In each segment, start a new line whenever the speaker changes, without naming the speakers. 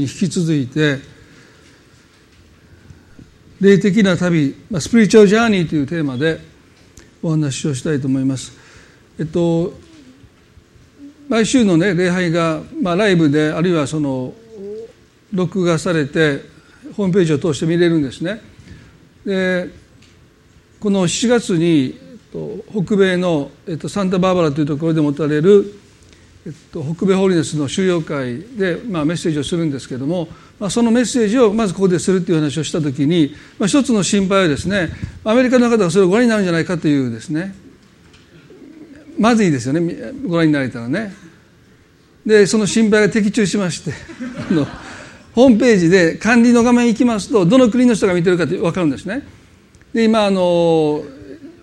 引き続いて霊的な旅スピリチュアルジャーニーというテーマでお話をしたいと思います。えっと毎週のね礼拝が、まあ、ライブであるいはその録画されてホームページを通して見れるんですね。でこの7月に北米の、えっと、サンタバーバラというところで持たれるえっと、北米ホリネスの収容会で、まあ、メッセージをするんですけども、まあ、そのメッセージをまずここでするという話をした時に、まあ、一つの心配はですねアメリカの方がそれをご覧になるんじゃないかというですねまずいですよねご覧になれたらね。でその心配が的中しまして あのホームページで管理の画面行きますとどの国の人が見てるかって分かるんですね。で今あの、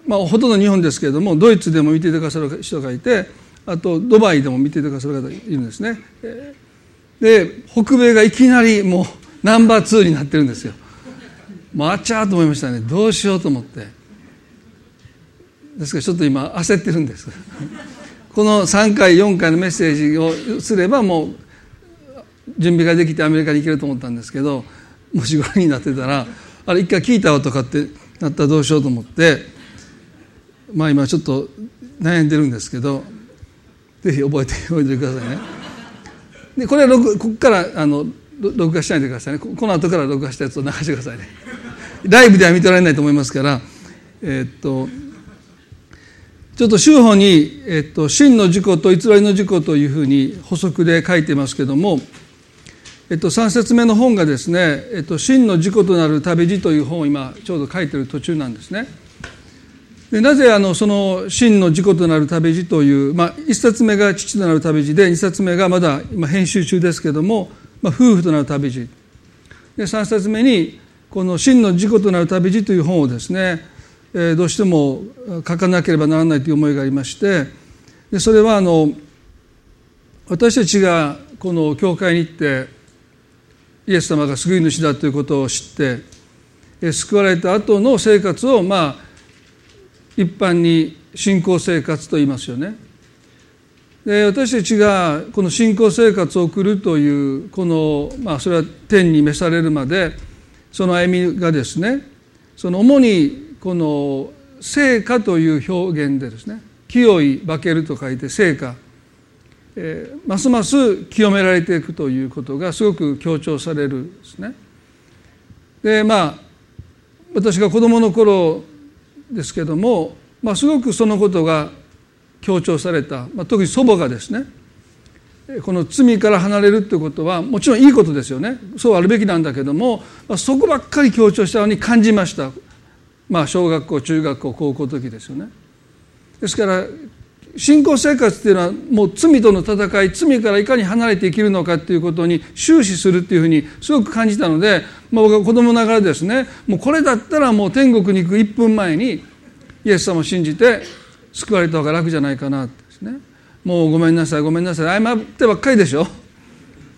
まあ、ほとんど日本ですけれどもドイツでも見てくださる人がいてあとドバイでも見てくださる方いるんですね。で北米がいきなりもうナンバー2になってるんですよ。もうあっちゃーと思いましたね。どうしようと思って。ですからちょっと今焦ってるんです。この3回4回のメッセージをすればもう準備ができてアメリカに行けると思ったんですけどもしご覧になってたらあれ一回聞いたわとかってなったらどうしようと思ってまあ今ちょっと悩んでるんですけどぜひ覚えておいてくださいね。でこれは録ここからあの録画しないでくださいね。この後から録画したやつを流してくださいね。ライブでは見てられないと思いますから。えー、っとちょっと修法に、えっと、真の事故と偽りの事故というふうに補足で書いてますけども、えっと、3節目の本がですね「えっと、真の事故となる旅路」という本を今ちょうど書いてる途中なんですね。でなぜあのその真の事故となる旅路という、まあ、1冊目が父となる旅路で2冊目がまだ今編集中ですけども、まあ、夫婦となる旅路で3冊目にこの真の事故となる旅路という本をですね、えー、どうしても書かなければならないという思いがありましてでそれはあの私たちがこの教会に行ってイエス様が救い主だということを知って救われた後の生活をまあ一般に信仰生活と言いますよね。で私たちがこの信仰生活を送るというこの、まあ、それは天に召されるまでその歩みがですねその主にこの聖歌という表現でですね清い化けると書いて聖歌、えー、ますます清められていくということがすごく強調されるんですね。でまあ私が子供の頃ですけども、まあ、すごくそのことが強調された、まあ、特に祖母がですねこの罪から離れるということはもちろんいいことですよね。そうあるべきなんだけども、まあ、そこばっかり強調したように感じました、まあ、小学校中学校高校時ですよね。ですから信仰生活っていうのはもう罪との戦い罪からいかに離れて生きるのかっていうことに終始するっていうふうにすごく感じたので、まあ、僕は子供ながらですねもうこれだったらもう天国に行く1分前にイエス様を信じて救われた方が楽じゃないかなですね。もうごめんなさいごめんなさい。謝ってばっかりでしょ。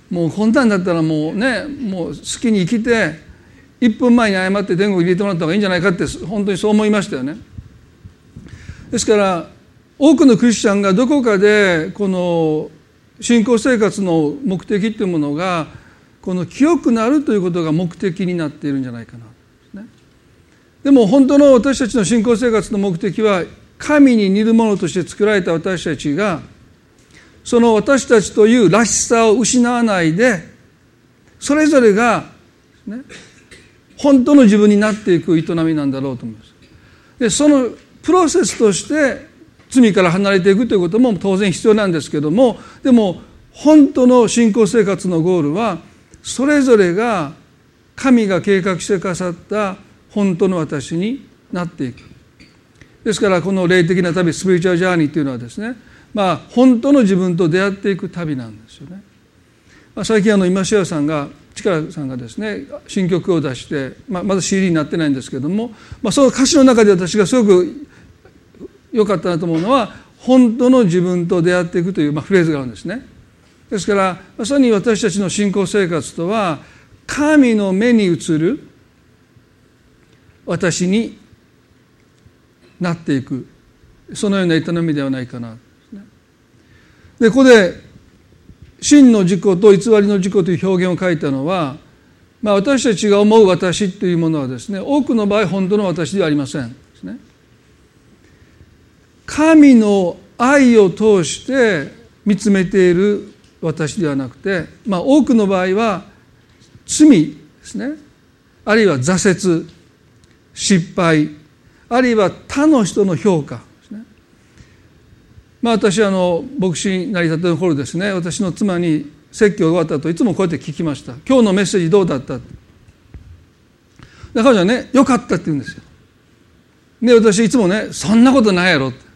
もうこんなんだったらもうねもう好きに生きて1分前に謝って天国に入れてもらった方がいいんじゃないかって本当にそう思いましたよね。ですから多くのクリスチャンがどこかでこの信仰生活の目的っていうものがこの清くなるということが目的になっているんじゃないかな、ね、でも本当の私たちの信仰生活の目的は神に似るものとして作られた私たちがその私たちというらしさを失わないでそれぞれが、ね、本当の自分になっていく営みなんだろうと思います。でそのプロセスとして罪から離れていくということも当然必要なんですけどもでも本当の信仰生活のゴールはそれぞれが神が計画してくださった本当の私になっていくですからこの霊的な旅スピリチュアルジャーニーというのはですねまあ本当の自分と出会っていく旅なんですよね。まあ、最近あの今塩さんが力さんがですね新曲を出して、まあ、まだ CD になってないんですけども、まあ、その歌詞の中で私がすごく良かったなと思うのは本当の自分と出会っていくという、まあ、フレーズがあるんですね。ですからまさに私たちの信仰生活とは神の目に映る私になっていくそのような営みではないかな。でここで真の自己と偽りの自己という表現を書いたのは、まあ、私たちが思う私というものはですね多くの場合本当の私ではありませんですね。神の愛を通して見つめている私ではなくて、まあ、多くの場合は罪ですね。あるいは挫折失敗あるいは他の人の評価ですね。まあ私あの牧師になりたての頃ですね私の妻に説教が終わったといつもこうやって聞きました。今日のメッセージどうだった？彼女はねよかったって言うんですよ。で私いつもねそんなことないやろって。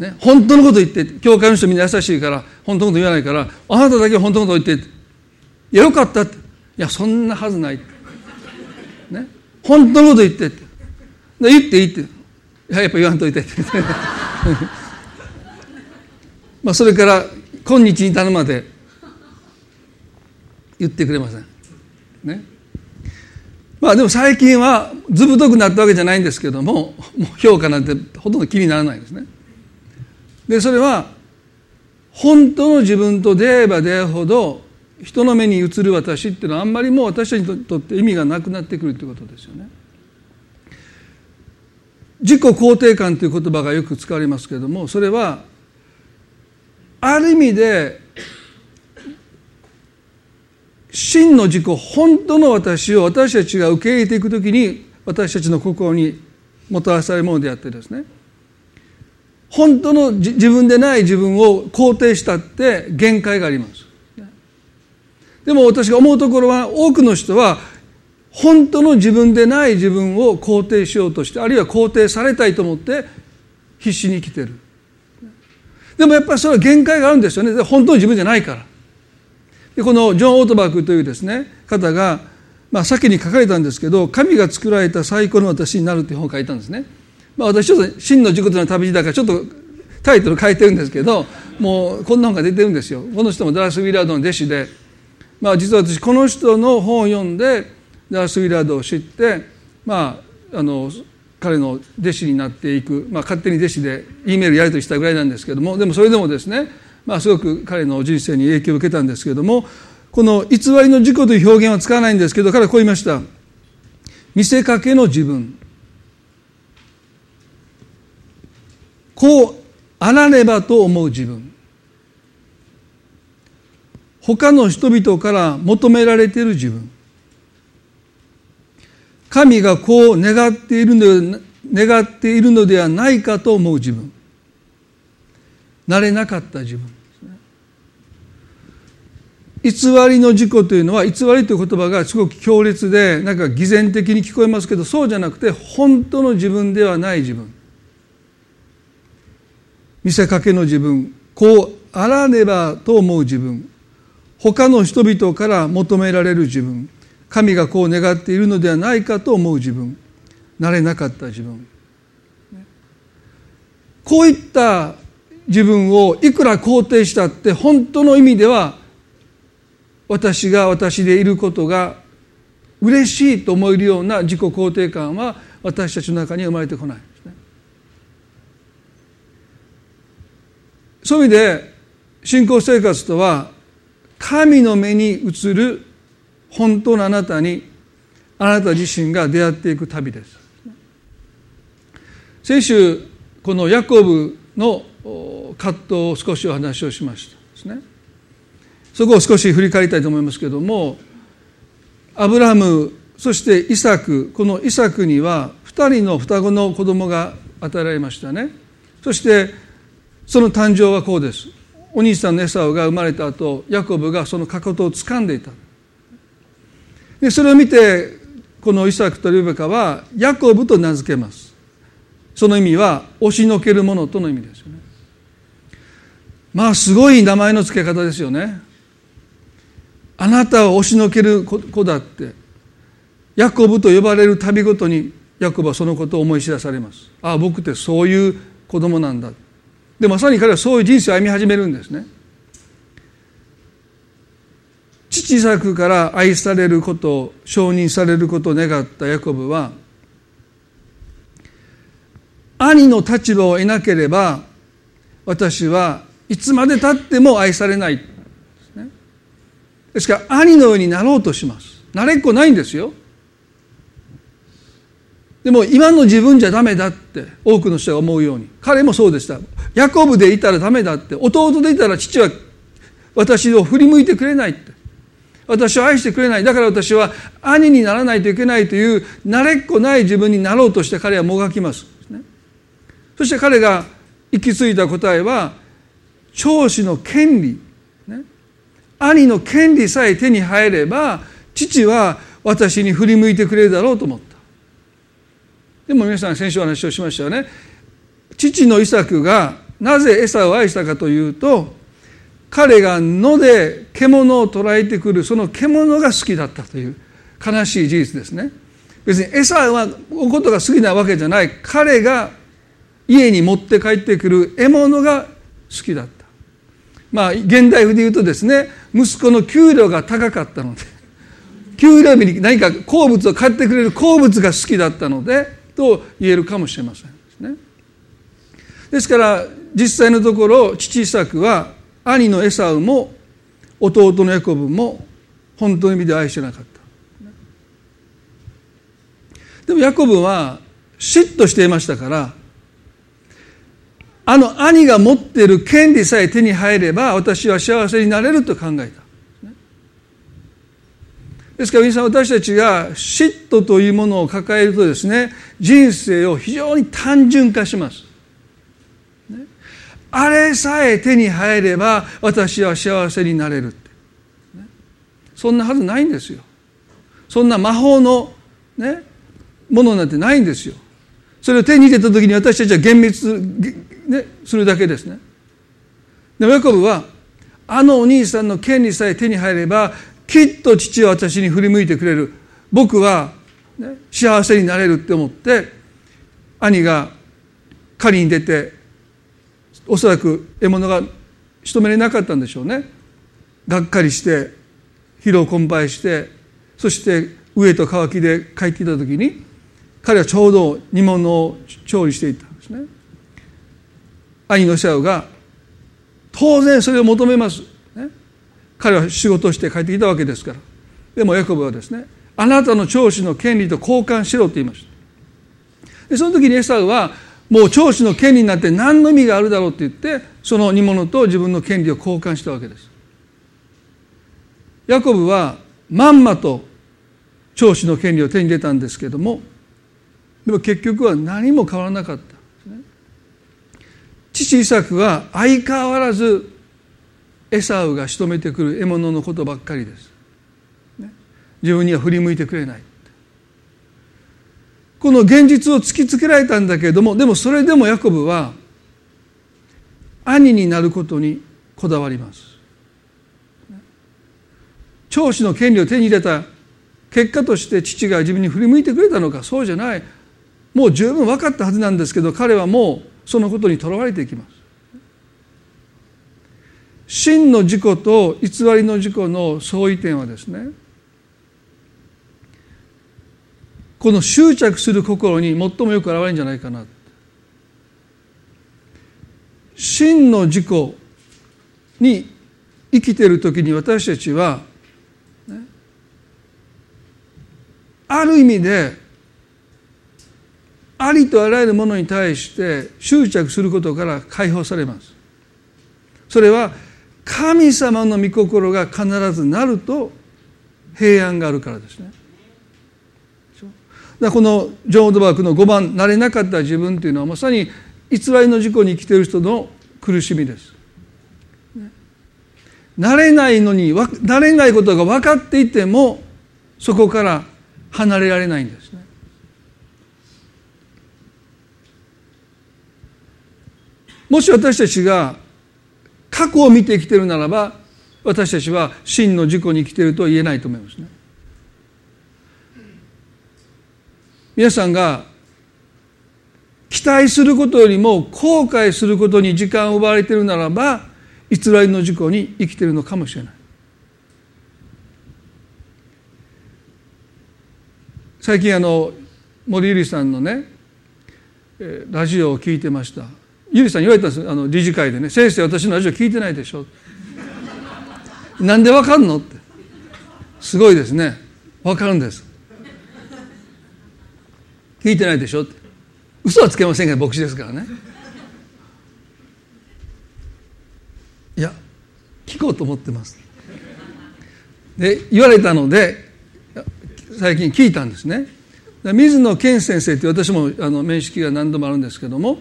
ね、本当のこと言って教会の人みんな優しいから本当のこと言わないからあなただけ本当のこと言っていやよかったって。いやそんなはずないね本当のこと言って。って言っていいって。いややっぱ言わんといてって。まあそれから今日に至るまで言ってくれません。ね。まあでも最近はずぶとくなったわけじゃないんですけどももう評価なんてほとんど気にならないですね。でそれは本当の自分と出会えば出会うほど人の目に映る私っていうのはあんまりもう私たちにとって意味がなくなってくるということですよね。自己肯定感という言葉がよく使われますけれどもそれはある意味で真の自己本当の私を私たちが受け入れていくときに私たちの心にもたらされるものであってですね本当の自分でない自分を肯定したって限界があります。でも私が思うところは多くの人は本当の自分でない自分を肯定しようとしてあるいは肯定されたいと思って必死に生きてる。でもやっぱりそれは限界があるんですよね。本当の自分じゃないから。でこのジョン・オートバークというですね方が、まあ、先に書かれたんですけど「神が作られた最高の私になる」という本を書いたんですね。まあ、私ちょっと真の熟との旅路だからちょっとタイトル変えてるんですけどもうこんな本が出てるんですよ。この人もダラス・ウィラードの弟子で、まあ、実は私この人の本を読んでダラス・ウィラードを知ってまああの彼の弟子になっていく、まあ、勝手に弟子で E メールやり取りしたぐらいなんですけどもでもそれでもですね、まあ、すごく彼の人生に影響を受けたんですけどもこの偽りの自己という表現は使わないんですけど彼はこう言いました。見せかけの自分。こうあらねばと思う自分。他の人々から求められている自分。神がこう願っているの願っているのではないかと思う自分。なれなかった自分。偽りの自己というのは偽りという言葉がすごく強烈でなんか偽善的に聞こえますけどそうじゃなくて本当の自分ではない自分。見せかけの自分。こうあらねばと思う自分。他の人々から求められる自分。神がこう願っているのではないかと思う自分。なれなかった自分。こういった自分をいくら肯定したって本当の意味では私が私でいることが嬉しいと思えるような自己肯定感は私たちの中に生まれてこない。そういう意味で信仰生活とは神の目に映る本当のあなたにあなた自身が出会っていく旅です。先週このヤコブの葛藤を少しお話をしましたですね。そこを少し振り返りたいと思いますけれどもアブラハムそしてイサクこのイサクには2人の双子の子供が与えられましたね。そしてその誕生はこうです。お兄さんのエサウが生まれた後ヤコブがそのかかとを掴んでいた。でそれを見てこのイサクとリベカはヤコブと名付けます。その意味は押しのけるものとの意味ですよね。まあすごい名前の付け方ですよね。あなたを押しのける子だってヤコブと呼ばれる旅ごとにヤコブはそのことを思い知らされます。ああ僕ってそういう子供なんだでまさに彼はそういう人生を歩み始めるんですね。父作から愛されることを承認されることを願ったヤコブは兄の立場を得なければ私はいつまでたっても愛されない。ですね。ですから兄のようになろうとします。慣れっこないんですよ。でも今の自分じゃダメだって多くの人が思うように。彼もそうでした。ヤコブでいたらダメだって弟でいたら父は私を振り向いてくれないって。私を愛してくれない。だから私は兄にならないといけないという慣れっこない自分になろうとして彼はもがきます、そして彼が行き着いた答えは長子の権利、兄の権利さえ手に入れば父は私に振り向いてくれるだろうと思った。でも皆さん先週お話をしましたよね。父のイサクがなぜエサを愛したかというと彼が野で獣を捕らえてくるその獣が好きだったという悲しい事実ですね。別にエサはおことが好きなわけじゃない。彼が家に持って帰ってくる獲物が好きだった。まあ現代風で言うとですね息子の給料が高かったので給料日に何か好物を買ってくれる好物が好きだったのでと言えるかもしれませんですね。ですから実際のところ父イサクは兄のエサウも弟のヤコブも本当の意味で愛してなかった。でもヤコブは嫉妬していましたからあの兄が持っている権利さえ手に入れば私は幸せになれると考えた。ですから皆さん私たちが嫉妬というものを抱えるとですね人生を非常に単純化します。ね。あれさえ手に入れば私は幸せになれるって、ね、そんなはずないんですよ。そんな魔法のねものなんてないんですよ。それを手に入れた時に私たちは厳密、ね、するだけですね。でもヤコブはあのお兄さんの権利さえ手に入ればきっと父は私に振り向いてくれる。僕は、ね、幸せになれるって思って兄が狩りに出ておそらく獲物が仕留めれなかったんでしょうね。がっかりして疲労困憊してそして飢えと渇きで帰ってきた時に彼はちょうど煮物を調理していたんですね。兄のシャウが当然それを求めます、彼は仕事をして帰ってきたわけですから。でもヤコブはですねあなたの長子の権利と交換しろと言いました。でその時にエサウはもう長子の権利になって何の意味があるだろうって言ってその煮物と自分の権利を交換したわけです。ヤコブはまんまと長子の権利を手に入れたんですけどもでも結局は何も変わらなかった。父イサクは相変わらずエサウが仕留めてくる獲物のことばっかりです、自分には振り向いてくれない。この現実を突きつけられたんだけれどもでもそれでもヤコブは兄になることにこだわります。長子の権利を手に入れた結果として父が自分に振り向いてくれたのかそうじゃない。もう十分分かったはずなんですけど彼はもうそのことにとらわれていきます。真の自己と偽りの自己の相違点はですねこの執着する心に最もよく現れるんじゃないかな。真の自己に生きている時に私たちは、ある意味でありとあらゆるものに対して執着することから解放されます。それは神様の御心が必ずなると平安があるからですねこのジョン・オドバークの5番「なれなかった自分」というのはまさに偽りの事故に生きている人の苦しみです。なれないのになれないことが分かっていてもそこから離れられないんですね。もし私たちが過去を見て生きてるならば私たちは真の事故に生きてると言えないと思いますね。皆さんが期待することよりも後悔することに時間を奪われているならば偽りの事故に生きているのかもしれない最近あの森ゆりさんのねラジオを聞いてましたゆりさん言われたんですあの理事会でね「先生私のラジオ聞いてないでしょ」なんでわかんの?」って。すごいですね。わかるんです。聞いてないでしょって。嘘はつけませんが牧師ですからね。いや聞こうと思ってます。で言われたので最近聞いたんですね。水野健先生って私もあの面識が何度もあるんですけども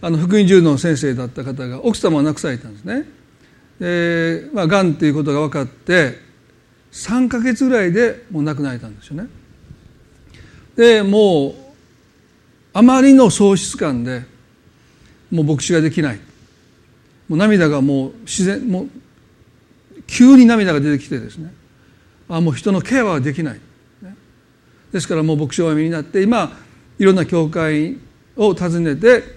あの福音柔道の先生だった方が奥様を亡くされたんですね。でまあがんっていうことが分かって3か月ぐらいでもう亡くなられたんですよね。でもうあまりの喪失感でもう牧師ができない。もう涙がもう自然もう急に涙が出てきてですね。あもう人のケアはできない、ですからもう牧師をお辞めになって今いろんな教会を訪ねて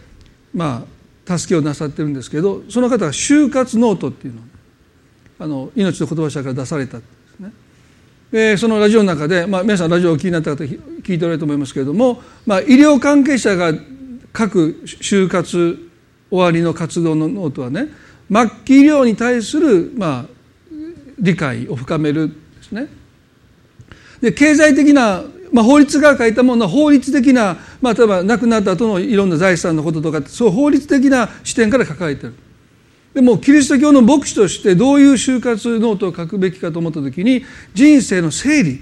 まあ助けをなさってるんですけどその方が就活ノートっていうのをあの命の言葉社から出されたんですね。でそのラジオの中で、まあ、皆さんラジオを聞きになった方聞いておられると思いますけれども、まあ、医療関係者が各終活終わりの活動のノートはね末期医療に対する、まあ、理解を深めるですね。で経済的な、まあ、法律が書いたものは法律的な、まあ、例えば亡くなった後のいろんな財産のこととかそう法律的な視点から書かれてる。でもキリスト教の牧師としてどういう終活ノートを書くべきかと思った時に人生の整理、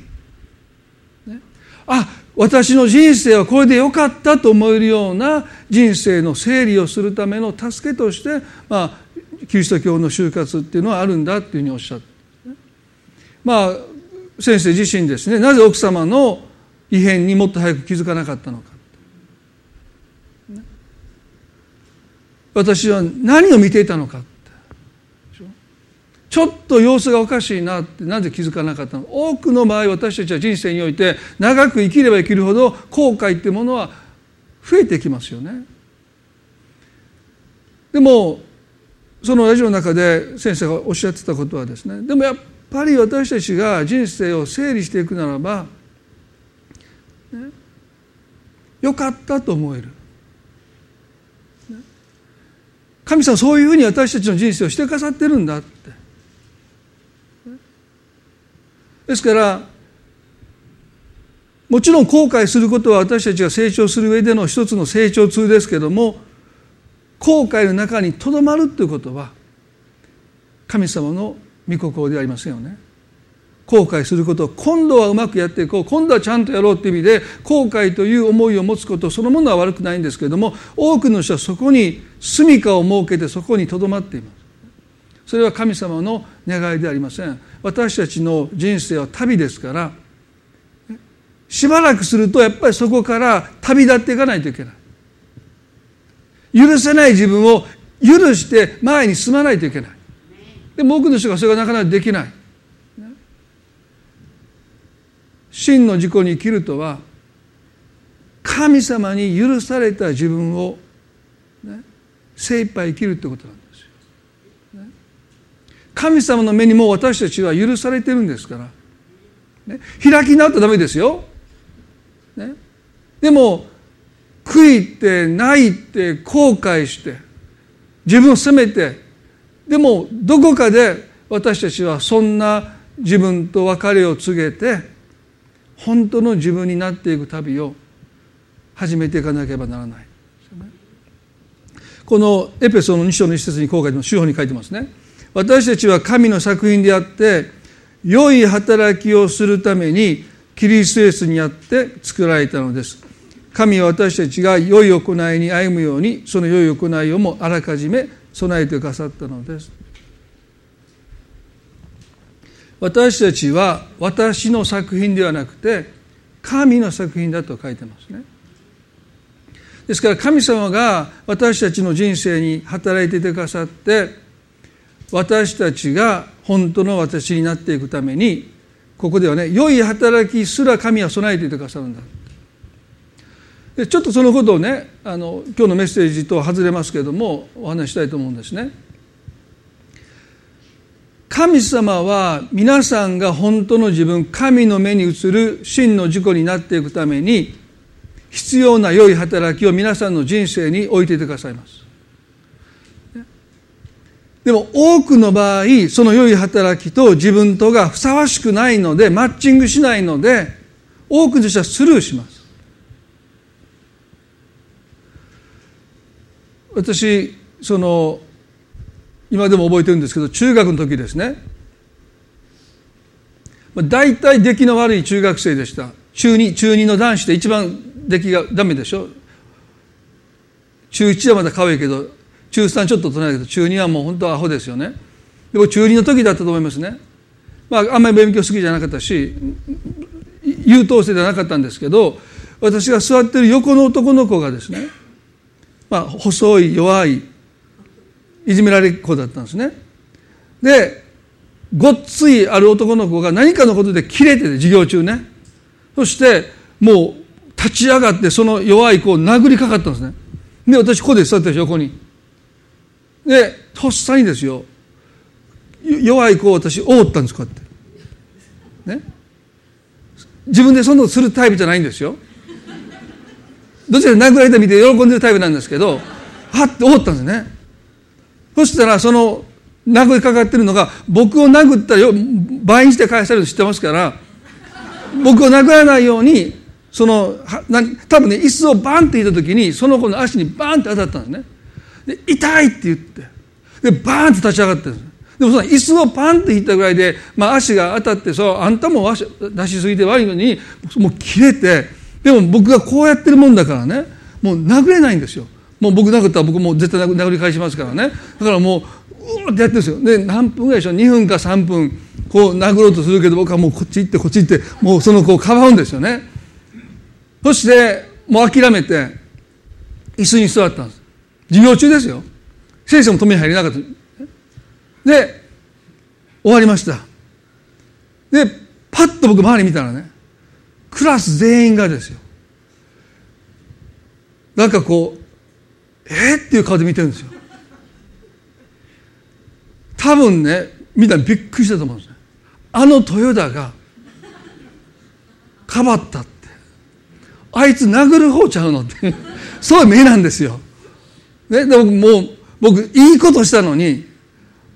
ね、あ私の人生はこれでよかったと思えるような人生の整理をするための助けとして、まあ、キリスト教の就活っていうのはあるんだっていうふうにおっしゃって、まあ先生自身ですね。なぜ奥様の異変にもっと早く気づかなかったのか。私は何を見ていたのか。ちょっと様子がおかしいなってなぜ気づかなかったの多くの場合私たちは人生において長く生きれば生きるほど後悔っていうものは増えてきますよね。でもそのラジオの中で先生がおっしゃってたことはですね。でもやっぱり私たちが人生を整理していくならば、ね、よかったと思える。神様そういうふうに私たちの人生をしてくさってるんだって。ですからもちろん後悔することは私たちが成長する上での一つの成長痛ですけども後悔の中にとどまるということは神様の御心ではありませんよね。後悔すること今度はうまくやっていこう。今度はちゃんとやろうっていう意味で後悔という思いを持つことそのものは悪くないんですけれども多くの人はそこに住処を設けてそこにとどまっています。それは神様の願いではありません。私たちの人生は旅ですからしばらくするとやっぱりそこから旅立っていかないといけない。許せない自分を許して前に進まないといけない。でも多くの人がそれがなかなかできない。真の自己に生きるとは神様に許された自分を、ね、精一杯生きるってことなんですよ、ね、神様の目にも私たちは許されてるんですから、ね、開き直ったらダメですよ、ね、でも悔いて泣いて後悔して自分を責めてでもどこかで私たちはそんな自分と別れを告げて本当の自分になっていく旅を始めていかなければならない。このエペソの2章の一節にこう書いてます。手法に書いてますね。私たちは神の作品であって、良い働きをするためにキリストイエスにあって作られたのです。神は私たちが良い行いに歩むように、その良い行いをもあらかじめ備えてくださったのです。私たちは私の作品ではなくて神の作品だと書いてますねですから神様が私たちの人生に働いていてくださって私たちが本当の私になっていくためにここではね良い働きすら神は備えていてくださるんだでちょっとそのことをねあの今日のメッセージと外れますけれどもお話したいと思うんですね。神様は皆さんが本当の自分神の目に映る真の自己になっていくために必要な良い働きを皆さんの人生に置いていてくださいます。でも多くの場合その良い働きと自分とがふさわしくないのでマッチングしないので多くの人はスルーします。私その今でも覚えてるんですけど中学の時ですね。大体出来の悪い中学生でした。中2中2の男子で一番出来がダメでしょ。中1はまだ可愛いけど中3ちょっと隣だけど中2はもう本当アホですよね。でも中2の時だったと思いますね。まああんまり勉強好きじゃなかったし優等生ではなかったんですけど私が座ってる横の男の子がですねまあ細い弱いいじめられっ子だったんですね。でごっついある男の子が何かのことで切れてて授業中ね。そしてもう立ち上がってその弱い子を殴りかかったんですね。で私ここで座ってる横に。でとっさにですよ。弱い子を私覆ったんですこうやって。ね。自分でそんなことするタイプじゃないんですよ。どちらか殴られた見て喜んでるタイプなんですけどはって覆ったんですね。そしたらその殴りかかってるのが僕を殴ったら倍にして返されるの知ってますから僕を殴らないようにその多分ね椅子をバンって引いた時にその子の足にバンって当たったんですね。で痛いって言ってでバーンって立ち上がってるんです。でもその椅子をパンって引いたぐらいで、まあ、足が当たってそうあんたも足出しすぎて悪いのにもう切れてでも僕がこうやってるもんだからねもう殴れないんですよ。もう僕殴ったら僕も絶対殴り返しますからね。だからもううーってやってるんですよ。で何分ぐらいでしょう？2分か3分。こう殴ろうとするけど僕はもうこっち行ってこっち行ってもうその子をかばうんですよね。そしてもう諦めて椅子に座ったんです。授業中ですよ。先生も止めに入れなかった。で終わりました。でパッと僕周り見たらねクラス全員がですよ。なんかこうえー、っていう顔で見てるんですよ。多分ねみんなびっくりしたと思うんですねあの豊田がかばったって。あいつ殴る方ちゃうのって。そういう目なんですよ、ね、でももう僕いいことしたのに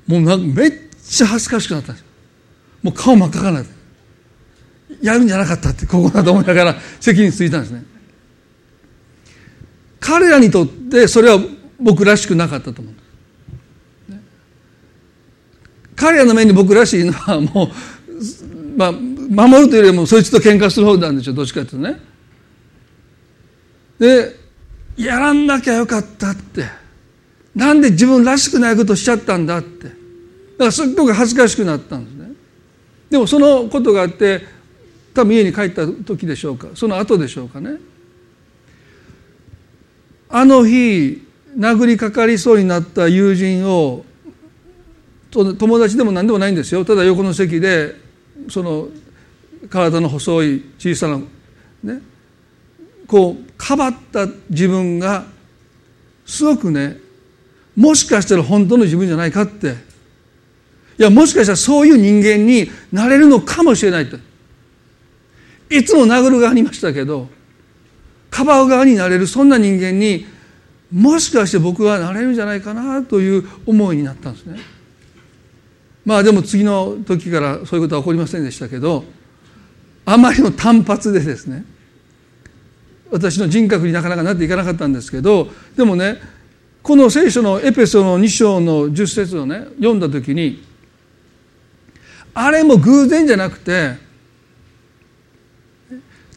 もうなんかめっちゃ恥ずかしくなったんですよ。もう顔真っ赤かなやるんじゃなかったってここだと思いながら責任ついたんですね。彼らにとってそれは僕らしくなかったと思う、彼らの目に僕らしいのはもう、まあ、守るというよりもそいつと喧嘩する方なんでしょうどっちかというとね。でやらなきゃよかったって。なんで自分らしくないことしちゃったんだって。だからすっごく恥ずかしくなったんですね。でもそのことがあって多分家に帰った時でしょうか。その後でしょうかね。あの日殴りかかりそうになった友人を友達でも何でもないんですよ。ただ横の席でその体の細い小さなね。こうかばった自分がすごくねもしかしたら本当の自分じゃないかって。いやもしかしたらそういう人間になれるのかもしれないって。いつも殴る側にいましたけどかばう側になれるそんな人間にもしかして僕はなれるんじゃないかなという思いになったんですね。まあでも次の時からそういうことは起こりませんでしたけどあまりの単発でですね私の人格になかなかなっていかなかったんですけどでもねこの聖書のエペソの2章の10節をね読んだ時にあれも偶然じゃなくて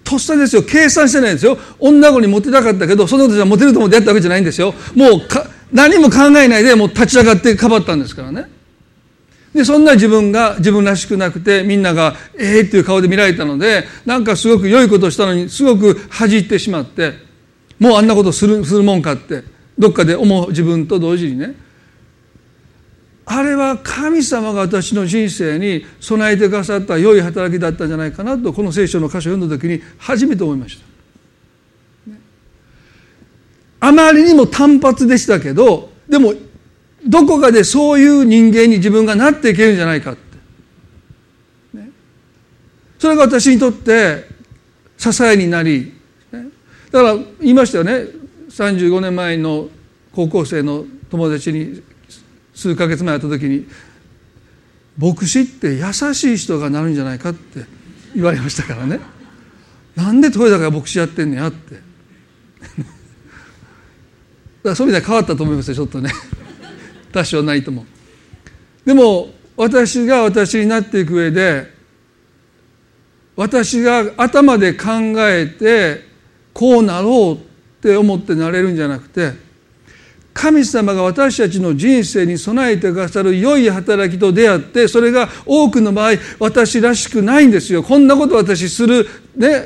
とっさですよ計算してないんですよ。女子にモテたかったけどそのことじゃモテると思ってやったわけじゃないんですよ。もう何も考えないでもう立ち上がってかばったんですからね。でそんな自分が自分らしくなくてみんながええー、っていう顔で見られたのでなんかすごく良いことをしたのにすごく恥じってしまってもうあんなことするするもんかってどっかで思う自分と同時にね。あれは神様が私の人生に備えてくださった良い働きだったんじゃないかなとこの聖書の箇所を読んだ時に初めて思いました。あまりにも単発でしたけどでもどこかでそういう人間に自分がなっていけるんじゃないかって、ね、それが私にとって支えになり、ね、だから言いましたよね。35年前の高校生の友達に数ヶ月前会った時に牧師って優しい人がなるんじゃないかって言われましたからね。なんで豊田が牧師やってんねやって。だそういう意味では変わったと思いますよちょっとね。多少ないとも。でも私が私になっていく上で私が頭で考えてこうなろうって思ってなれるんじゃなくて神様が私たちの人生に備えてくださる良い働きと出会ってそれが多くの場合私らしくないんですよ。こんなこと私する、ね、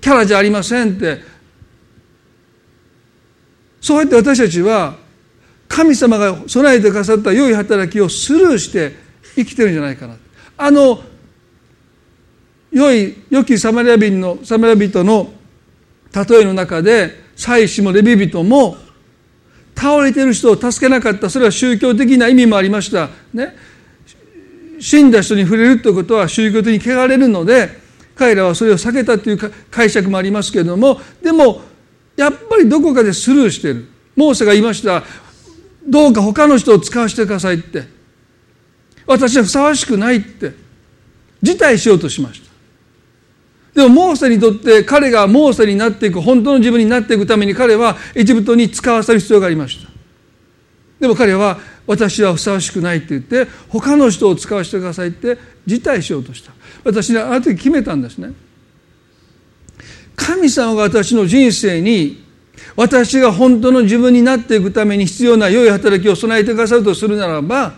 キャラじゃありませんって。そうやって私たちは神様が備えてくださった良い働きをスルーして生きてるんじゃないかな。あの良い良きサマリア人のサマリア人の例えの中で祭司もレビ人も倒れている人を助けなかった。それは宗教的な意味もありました。ね。死んだ人に触れるということは宗教的に汚れるので彼らはそれを避けたという解釈もありますけれども。でもやっぱりどこかでスルーしている。モーセが言いました。どうか他の人を使わせてくださいって。私はふさわしくないって。辞退しようとしました。でもモーセにとって彼がモーセになっていく本当の自分になっていくために彼はエジプトに使わせる必要がありました。でも彼は私はふさわしくないって言って他の人を使わせてくださいって辞退しようとした。私はあの時決めたんですね。神様が私の人生に私が本当の自分になっていくために必要な良い働きを備えてくださるとするならば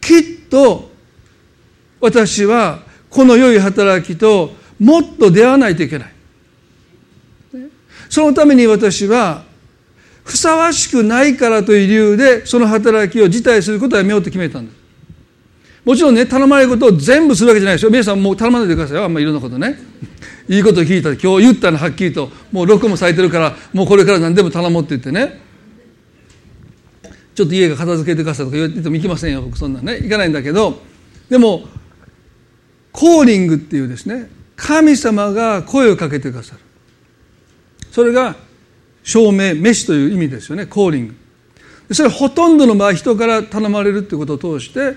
きっと私はこの良い働きともっと出会わないといけない。そのために私はふさわしくないからという理由でその働きを辞退することはやめようと決めたんですもちろんね頼まれることを全部するわけじゃないですよ。皆さんもう頼まないでくださいよ。あんまりいろんなことね。いいこと聞いた今日言ったのはっきりと。もう録もされてるからもうこれから何でも頼もうって言ってね。ちょっと家が片付けてくださいとか言っても行きませんよ。僕そんなね。行かないんだけど。でもコーリングっていうですね神様が声をかけてくださる。それが証明飯という意味ですよね。コーリングそれほとんどの場合人から頼まれるということを通して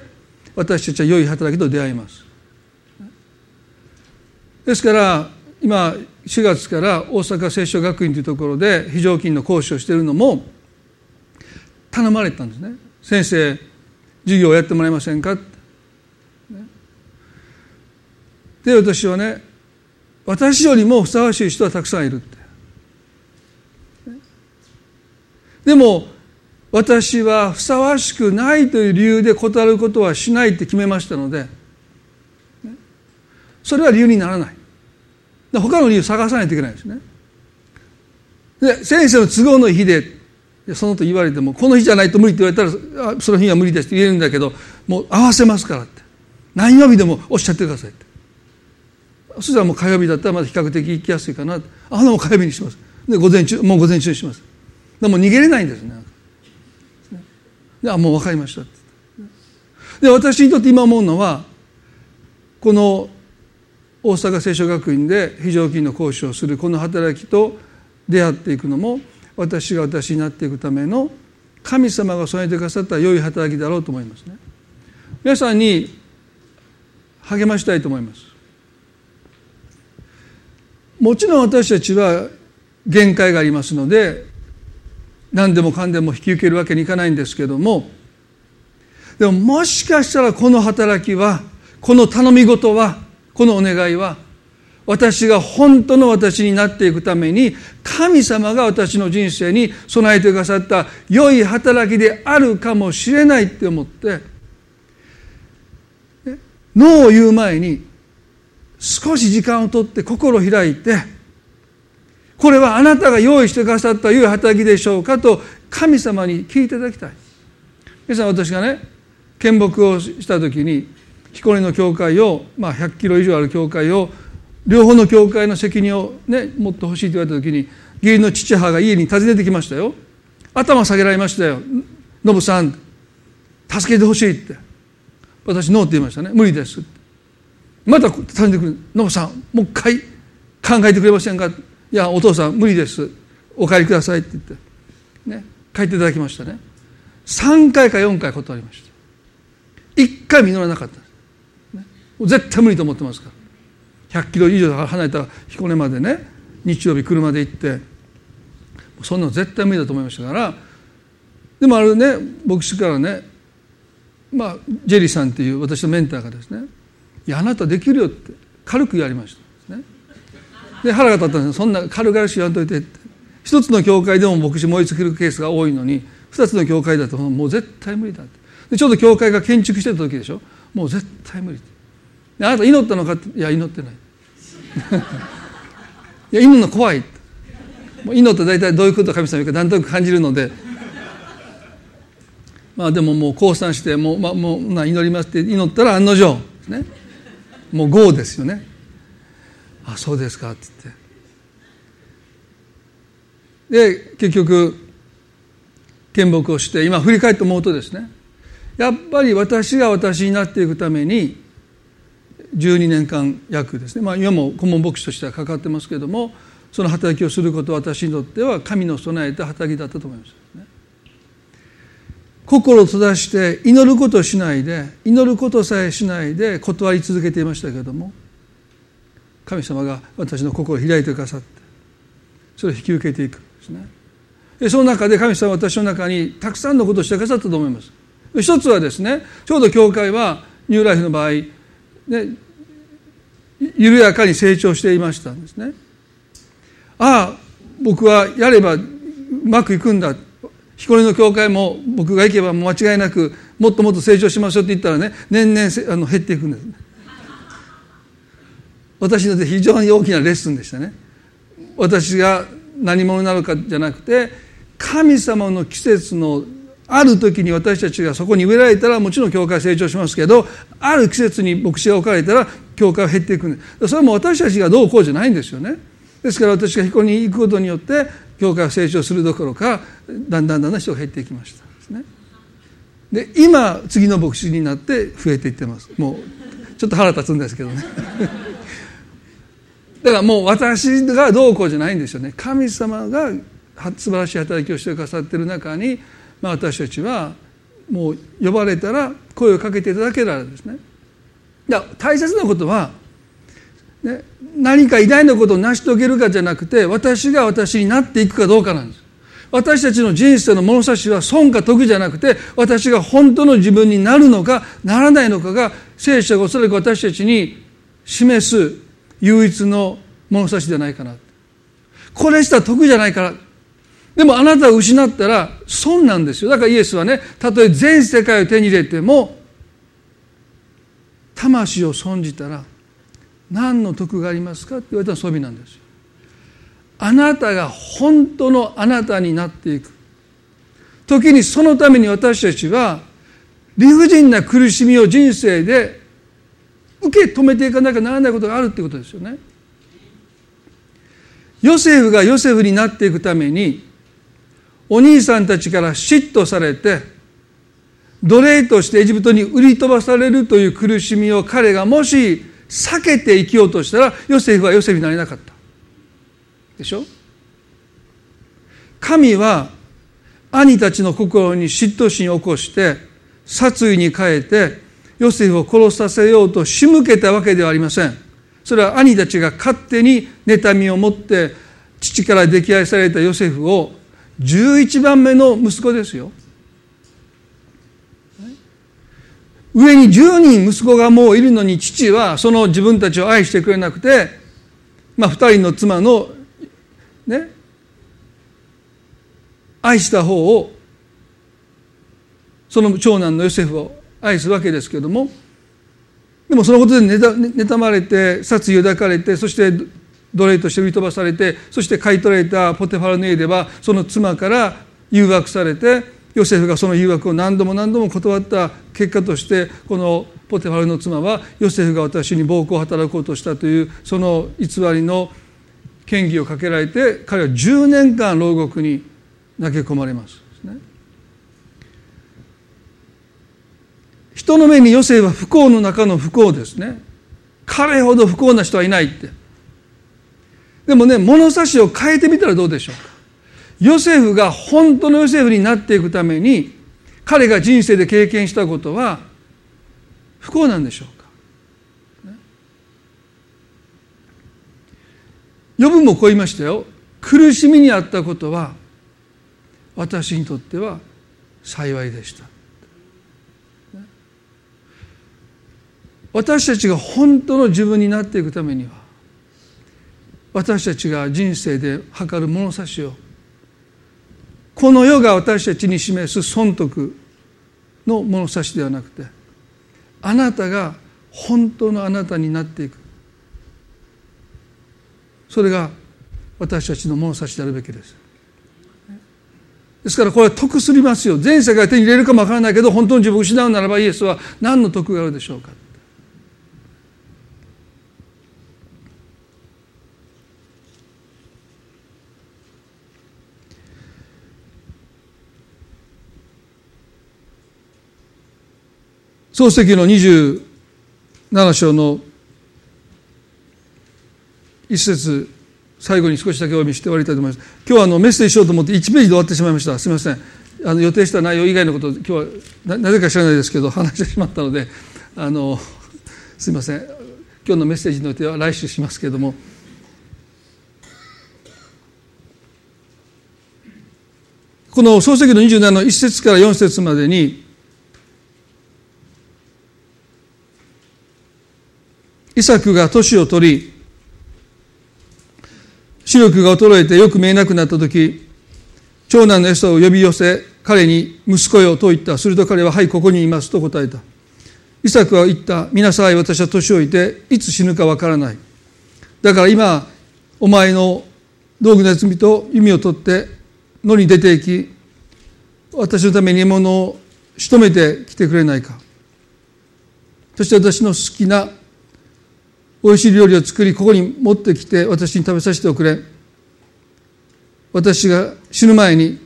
私たちは良い働きと出会います。ですから今4月から大阪聖書学院というところで非常勤の講師をしているのも頼まれたんですね。先生授業をやってもらえませんか？で私はね私よりもふさわしい人はたくさんいるって。でも私はふさわしくないという理由で断ることはしないって決めましたのでそれは理由にならない。他の理由探さないといけないですね。で先生の都合の日でそのと言われてもこの日じゃないと無理って言われたらその日は無理ですって言えるんだけどもう合わせますからって。何曜日でもおっしゃってくださいって。そしたらもう火曜日だったらまだ比較的行きやすいかな。あも火曜日にします。で午前中もう午前中にします。でも逃げれないんですね。であもう分かりました。で私にとって今思うのはこの大阪聖書学院で非常勤の講師をするこの働きと出会っていくのも私が私になっていくための神様が備えてくださった良い働きだろうと思いますね。皆さんに励ましたいと思います。もちろん私たちは限界がありますので何でもかんでも引き受けるわけにいかないんですけどもでももしかしたらこの働きはこの頼み事はこのお願いは私が本当の私になっていくために神様が私の人生に備えてくださった良い働きであるかもしれないって思ってノーを言う前に少し時間をとって心を開いてこれはあなたが用意してくださった良い働きでしょうかと神様に聞いていただきたい。皆さん私がね見牧をした時に彦根の教会を、まあ、100キロ以上ある教会を両方の教会の責任を、ね、持ってほしいと言われた時に義理の父母が家に訪ねてきましたよ。頭下げられましたよ「ノブさん助けてほしい」って。私ノーって言いましたね。無理ですって。また尋ねてくる「ノブさんもう一回考えてくれませんか?」いやお父さん無理です。お帰りください」って言って、ね、帰っていただきましたね。3回か4回断りました。1回実らなかった。ね、絶対無理と思ってますから。100キロ以上離れた彦根までね日曜日車で行って。そんなの絶対無理だと思いましたから。でもあるね牧師からねまあジェリーさんっていう私のメンターがですね「いやあなたできるよ」って軽く言われました。ね。で腹が立ったんですそんな軽々し言わんといてって。一つの教会でも牧師燃え尽きるケースが多いのに二つの教会だともう絶対無理だって。でちょうど教会が建築してた時でしょ。もう絶対無理であなた祈ったのかって。いや祈ってない。いや祈るの怖いもう祈った大体どういうこと神様言うか何となく感じるので。まあでももう降参してもう,、まあ、もう祈りますって祈ったら案の定。ですね。もう GO ですよね。あそうですかって言って。で結局見牧をして今振り返って思うとですねやっぱり私が私になっていくために12年間約ですね、まあ、今も顧問牧師としてはかかってますけれどもその働きをすることは私にとっては神の備えた働きだったと思います、ね、心を閉ざして祈ることしないで祈ることさえしないで断り続けていましたけれども神様が私の心を開いてくださってそれを引き受けていくんですね。でその中で神様は私の中にたくさんのことをしてくださったと思います。一つはですねちょうど教会はニューライフの場合、ね、緩やかに成長していましたんですね。ああ僕はやればうまくいくんだ。彦根の教会も僕が行けば間違いなくもっともっと成長しましょうって言ったらね年々あの減っていくんですね。私にとって非常に大きなレッスンでしたね。私が何者なのかじゃなくて神様の季節のある時に私たちがそこに植えられたらもちろん教会成長しますけどある季節に牧師が置かれたら教会は減っていくんです。それも私たちがどうこうじゃないんですよね。ですから私が彦根に行くことによって教会は成長するどころかだんだんだんだん人が減っていきました。ですねで今次の牧師になって増えていってます。もうちょっと腹立つんですけどね。だからもう私がどうこうじゃないんですよね。神様が素晴らしい働きをしてくださってる中に、まあ、私たちはもう呼ばれたら声をかけていただけたらですね。だ大切なことは、ね、何か偉大なことを成し遂げるかじゃなくて私が私になっていくかどうかなんです。私たちの人生の物差しは損か得じゃなくて私が本当の自分になるのかならないのかが聖書がおそらく私たちに示す唯一の物差しじゃないかな。これしたら得じゃないから。でもあなたを失ったら損なんですよ。だからイエスはねたとえ全世界を手に入れても魂を損じたら何の得がありますかって言われたら装備なんですよ。あなたが本当のあなたになっていく。時にそのために私たちは理不尽な苦しみを人生で受け止めていかなきゃならないことがあるってことですよね。ヨセフがヨセフになっていくためにお兄さんたちから嫉妬されて奴隷としてエジプトに売り飛ばされるという苦しみを彼がもし避けて生きようとしたらヨセフはヨセフになれなかった。でしょ？神は兄たちの心に嫉妬心を起こして殺意に変えてヨセフを殺させようと仕向けたわけではありません。それは兄たちが勝手に妬みを持って父から溺愛されたヨセフを11番目の息子ですよ。上に10人息子がもういるのに父はその自分たちを愛してくれなくて、まあ、2人の妻のね愛した方をその長男のヨセフを愛すわけですけれどもでもそのことで妬まれて殺意を抱かれてそして奴隷として売り飛ばされてそして買い取られたポテファラの家ではその妻から誘惑されてヨセフがその誘惑を何度も何度も断った結果としてこのポテファルの妻はヨセフが私に暴行を働こうとしたというその偽りの嫌疑をかけられて彼は10年間牢獄に投げ込まれます。人の目にヨセフは不幸の中の不幸ですね。彼ほど不幸な人はいないって。でもね物差しを変えてみたらどうでしょうか。ヨセフが本当のヨセフになっていくために彼が人生で経験したことは不幸なんでしょうか？予分もこう言いましたよ。苦しみにあったことは私にとっては幸いでした。私たちが本当の自分になっていくためには私たちが人生で測る物差しをこの世が私たちに示す損得の物差しではなくてあなたが本当のあなたになっていく。それが私たちの物差しであるべきです。ですからこれは得すりますよ。全世界手に入れるかもわからないけど本当に自分を失うならばイエスは何の得があるでしょうか。漱石の27章の一節最後に少しだけお読みして終わりたいと思います。今日はあのメッセージしようと思って1ページで終わってしまいました。すみません。あの予定した内容以外のこと今日はなぜか知らないですけど話してしまったのであのすみません。今日のメッセージの予定は来週しますけれども。この漱石の27の1節から4節までにイサクが年を取り視力が衰えてよく見えなくなった時長男のエサを呼び寄せ彼に息子よと言った。すると彼ははいここにいますと答えた。イサクは言った。見なさい私は年老いていつ死ぬかわからない。だから今お前の道具の罪と弓を取って野に出て行き私のために獲物を仕留めてきてくれないか。そして私の好きな美味しい料理を作りここに持ってきて私に食べさせておくれ。私が死ぬ前に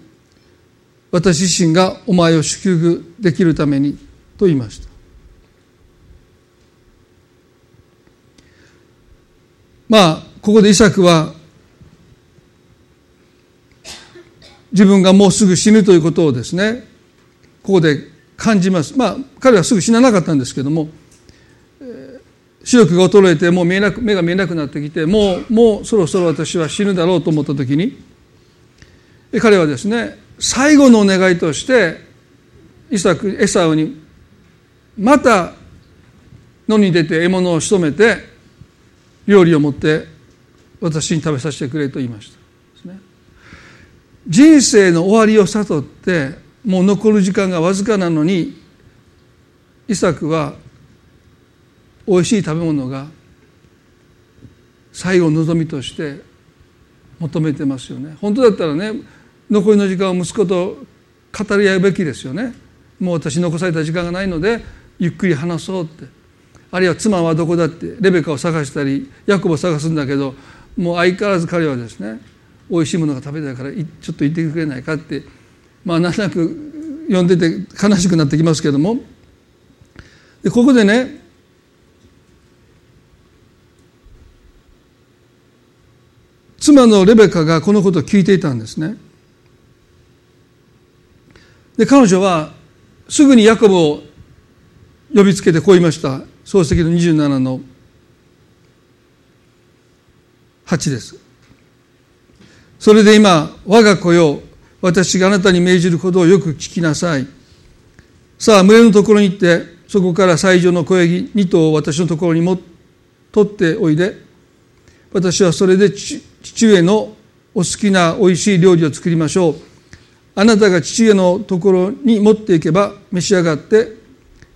私自身がお前を祝福できるためにと言いました。まあここでイサクは自分がもうすぐ死ぬということをですねここで感じます。まあ彼はすぐ死ななかったんですけども視力が衰えてもう見えなく目が見えなくなってきてもうもうそろそろ私は死ぬだろうと思った時に彼はですね最後のお願いとしてイサクエサウにまた野に出て獲物を仕留めて料理を持って私に食べさせてくれと言いました、人生の終わりを悟ってもう残る時間がわずかなのにイサクは美味しい食べ物が最後の望みとして求めてますよね。本当だったらね残りの時間を息子と語り合うべきですよね。もう私残された時間がないのでゆっくり話そうって。あるいは妻はどこだってレベカを探したりヤコブを探すんだけどもう相変わらず彼はですね美味しいものが食べたいからちょっと言ってくれないかってまあなんとなく読んでて悲しくなってきますけども。でここでね妻のレベカがこのことを聞いていたんですね。で彼女はすぐにヤコブを呼びつけてこう言いました。漱石の27の8です。それで今我が子よ私があなたに命じることをよく聞きなさい。さあ群れのところに行ってそこから最上の小ヤギ2頭を私のところにも取っておいで。私はそれで父上のお好きなおいしい料理を作りましょう。あなたが父上のところに持っていけば召し上がって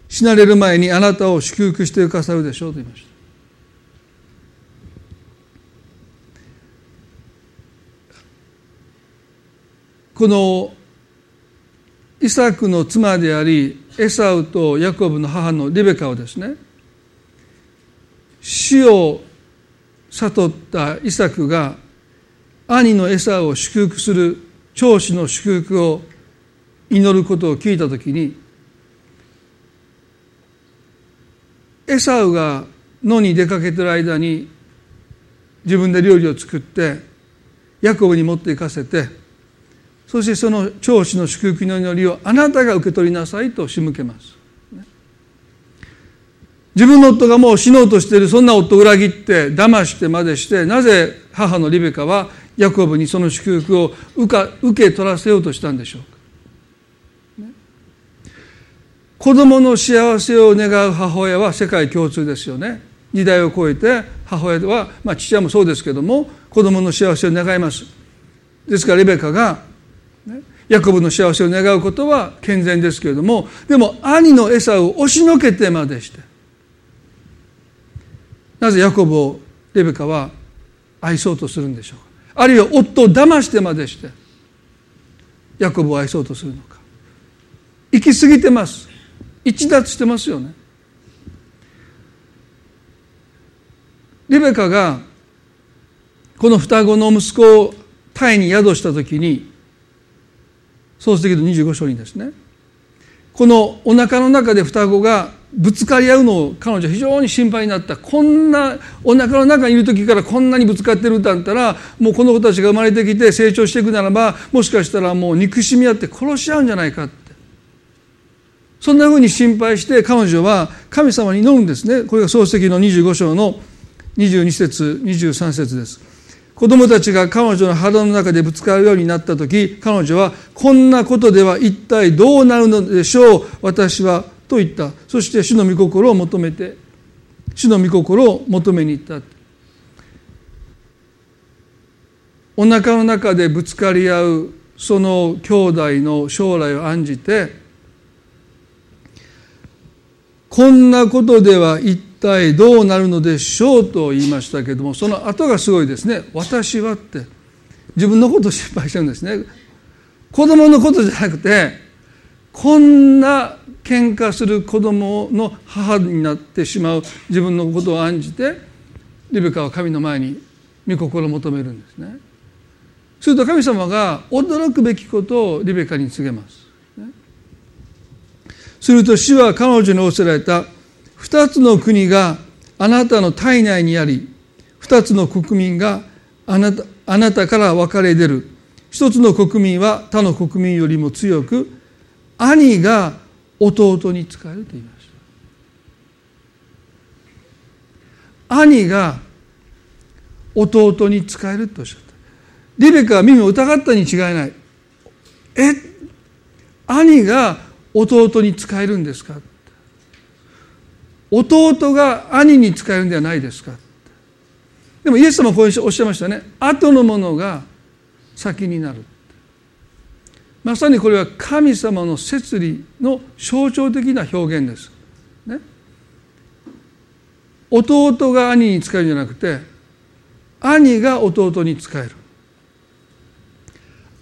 死なれる前にあなたを祝福してくださるでしょうと言いました。このイサクの妻でありエサウとヤコブの母のリベカはですね死を悟ったイサクが兄のエサを祝福する長子の祝福を祈ることを聞いた時にエサウが野に出かけてる間に自分で料理を作ってヤコブに持って行かせてそしてその長子の祝福の祈りをあなたが受け取りなさいと仕向けます。自分の夫がもう死のうとしているそんな夫を裏切って騙してまでしてなぜ母のリベカはヤコブにその祝福を受け取らせようとしたんでしょうか、ね、子供の幸せを願う母親は世界共通ですよね。時代を超えて母親は、まあ、父親もそうですけども子供の幸せを願います。ですからリベカが、ね、ヤコブの幸せを願うことは健全ですけれどもでも兄の餌を押しのけてまでしてなぜヤコブをレベカは愛そうとするんでしょうか？あるいは夫を騙してまでしてヤコブを愛そうとするのか。行き過ぎてます。一脱してますよね。リベカがこの双子の息子をタイに宿した時に創世記の25章にですねこのお腹の中で双子がぶつかり合うのを彼女は非常に心配になった。こんなお腹の中にいる時からこんなにぶつかってるんだったらもうこの子たちが生まれてきて成長していくならばもしかしたらもう憎しみ合って殺し合うんじゃないかって。そんなふうに心配して彼女は神様に祈るんですね。これが漱石の25章の22節23節です。子供たちが彼女の肌の中でぶつかるようになった時彼女はこんなことでは一体どうなるのでしょう。私はと言った。そして主の御心を求めて主の御心を求めに行った。お腹の中でぶつかり合うその兄弟の将来を案じてこんなことでは一体どうなるのでしょうと言いましたけれどもその後がすごいですね。私はって自分のことを心配してるんですね。子供のことじゃなくてこんな喧嘩する子供の母になってしまう自分のことを案じてリベカは神の前に御心を求めるんですね。すると神様が驚くべきことをリベカに告げます、すると主は彼女に仰せられた二つの国があなたの体内にあり二つの国民があなたあなたから分かれ出る。一つの国民は他の国民よりも強く兄が弟に仕えると言いました。兄が弟に仕えるとおっしゃったリベカは耳を疑ったに違いない。え兄が弟に仕えるんですか？弟が兄に仕えるんではないですか？でもイエス様はこうおっしゃいましたね。後のものが先になる。まさにこれは神様の摂理の象徴的な表現です。ね、弟が兄に仕えるんじゃなくて兄が弟に仕える。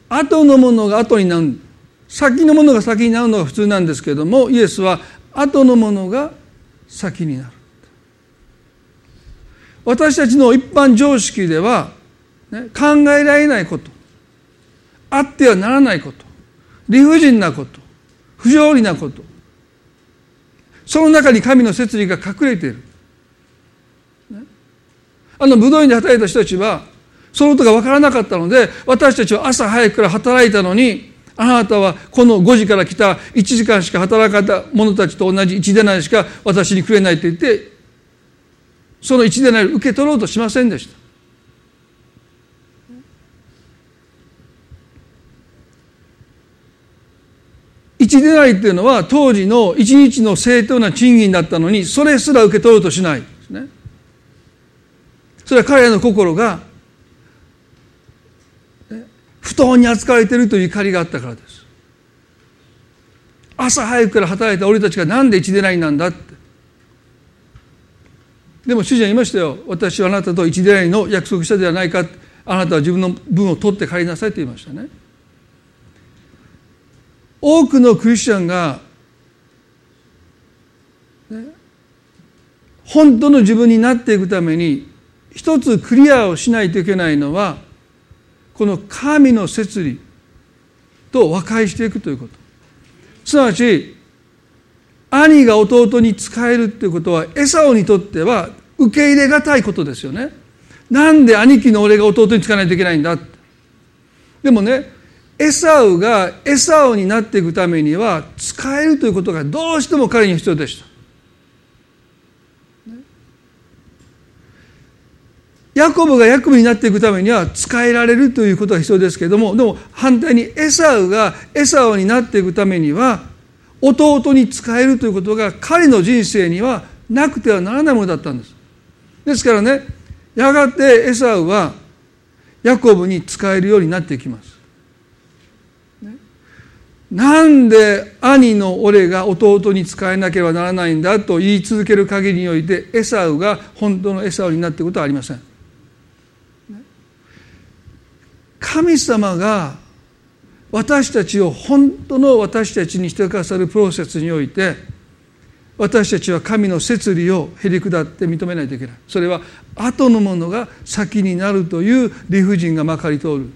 後のものが後になる先のものが先になるのが普通なんですけれどもイエスは後のものが先になる。私たちの一般常識では、ね、考えられないことあってはならないこと理不尽なこと不条理なこと。その中に神の摂理が隠れている、あの武道院で働いた人たちはそのことが分からなかったので私たちは朝早くから働いたのにあなたはこの5時から来た1時間しか働かた者たちと同じ1デナリしか私にくれないと言ってその1デナリ受け取ろうとしませんでした。1デナリっていうのは当時の1日の正当な賃金だったのにそれすら受け取ろうとしない。ですね。それは彼らの心が不当に扱われているという怒りがあったからです。朝早くから働いた俺たちが何で1デナリなんだって。でも主人は言いましたよ。私はあなたと1デナリの約束したではないか。あなたは自分の分を取って帰りなさいと言いましたね。多くのクリスチャンが、ね、本当の自分になっていくために一つクリアをしないといけないのはこの神の摂理と和解していくということ。すなわち兄が弟に仕えるということはエサオにとっては受け入れがたいことですよね。なんで兄貴の俺が弟に仕えないといけないんだでもねエサウがエサウになっていくためには使えるということがどうしても彼に必要でした。ヤコブがヤコブになっていくためには使えられるということが必要ですけれどもでも反対にエサウがエサウになっていくためには弟に使えるということが彼の人生にはなくてはならないものだったんです。ですからねやがてエサウはヤコブに使えるようになっていきます。なんで兄の俺が弟に仕えなければならないんだと言い続ける限りにおいてエサウが本当のエサウになっていくことはありません。神様が私たちを本当の私たちにしてくださるプロセスにおいて私たちは神の摂理をへり下って認めないといけないそれは後のものが先になるという理不尽がまかり通る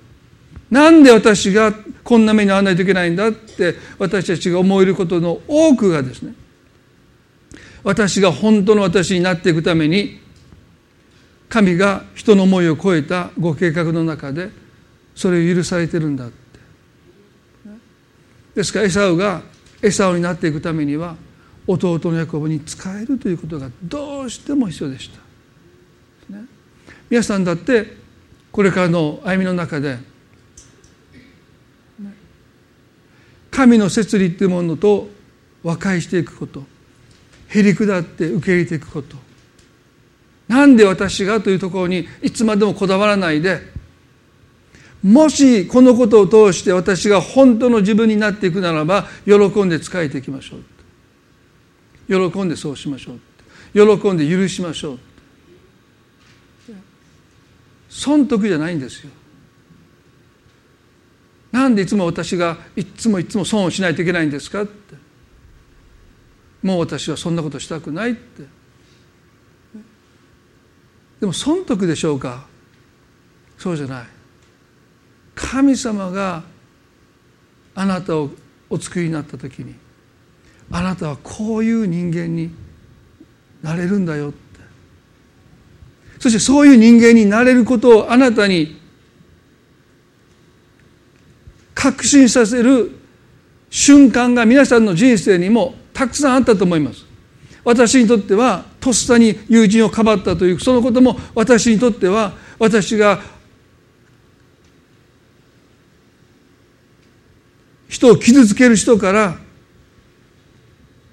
なんで私がこんな目に遭わないといけないんだって私たちが思えることの多くがですね私が本当の私になっていくために神が人の思いを超えたご計画の中でそれを許されてるんだって。ですからエサウがエサウになっていくためには弟のヤコブに仕えるということがどうしても必要でした、ね、皆さんだってこれからの歩みの中で神の摂理っていうものと和解していくこと。へり下って受け入れていくこと。なんで私がというところにいつまでもこだわらないでもしこのことを通して私が本当の自分になっていくならば喜んで仕えていきましょう。喜んでそうしましょう。喜んで許しましょう。損得じゃないんですよ。なんでいつも私がいつもいつも損をしないといけないんですか？ってもう私はそんなことしたくないって。でも損得でしょうか？そうじゃない。神様があなたをお作りになった時にあなたはこういう人間になれるんだよって。そしてそういう人間になれることをあなたに確信させる瞬間が皆さんの人生にもたくさんあったと思います。私にとってはとっさに友人をかばったというそのことも私にとっては私が人を傷つける人から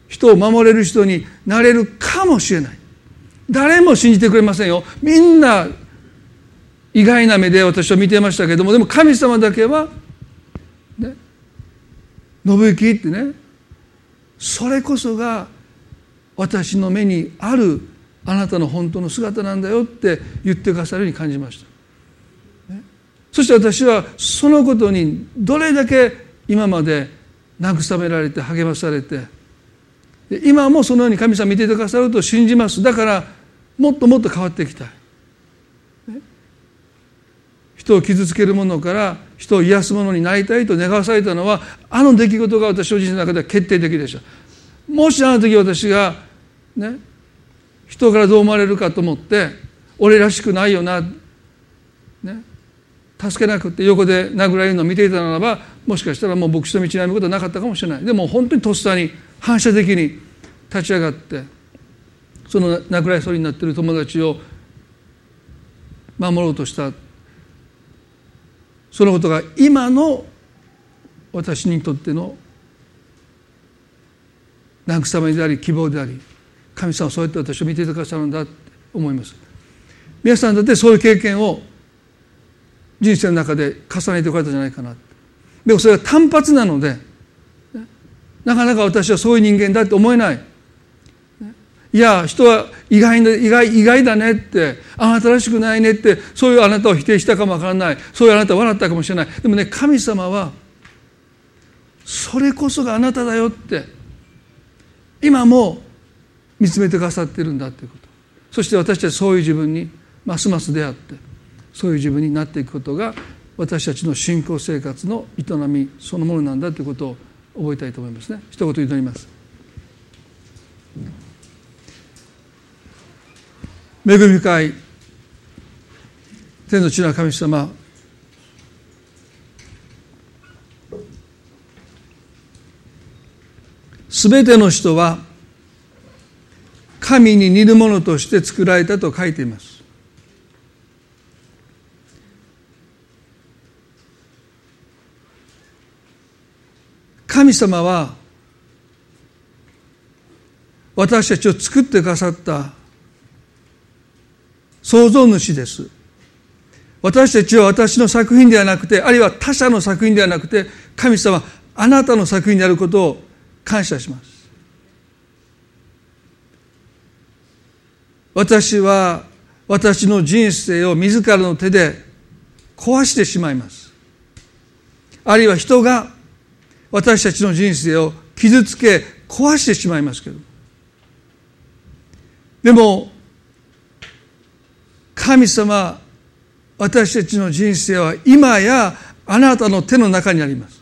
人を守れる人になれるかもしれない。誰も信じてくれませんよ。みんな意外な目で私は見てましたけどもでも神様だけは信行ってね。それこそが私の目にあるあなたの本当の姿なんだよって言ってくださるように感じました、ね、そして私はそのことにどれだけ今まで慰められて励まされて今もそのように神様見ていてくださると信じます。だからもっともっと変わっていきたい。人を傷つけるものから人を癒すものになりたいと願わされたのはあの出来事が私の人生の中では決定的でした。もしあの時私がね人からどう思われるかと思って俺らしくないよな、ね、助けなくて横で殴られるのを見ていたならばもしかしたらもう牧師の道に歩むことはなかったかもしれない。でも本当にとっさに反射的に立ち上がってその殴られそうになっている友達を守ろうとしたそのことが今の私にとっての慰めであり希望であり神様はそうやって私を見ていてくださるんだって思います。皆さんだってそういう経験を人生の中で重ねてこられたんじゃないかなでもそれは単発なのでなかなか私はそういう人間だって思えない。いや人は意外意外意外だねってあなたらしくないねってそういうあなたを否定したかもわからない。そういうあなたを笑ったかもしれない。でもね神様はそれこそがあなただよって今も見つめてくださってるんだということ。そして私たちそういう自分にますます出会ってそういう自分になっていくことが私たちの信仰生活の営みそのものなんだということを覚えたいと思いますね。一言祈ります。恵み深い天の地な神様すべての人は神に似るものとして作られたと書いています。神様は私たちを作ってくださった創造主です。私たちは私の作品ではなくてあるいは他者の作品ではなくて神様あなたの作品であることを感謝します。私は私の人生を自らの手で壊してしまいます。あるいは人が私たちの人生を傷つけ壊してしまいますけど。でも神様私たちの人生は今やあなたの手の中にあります。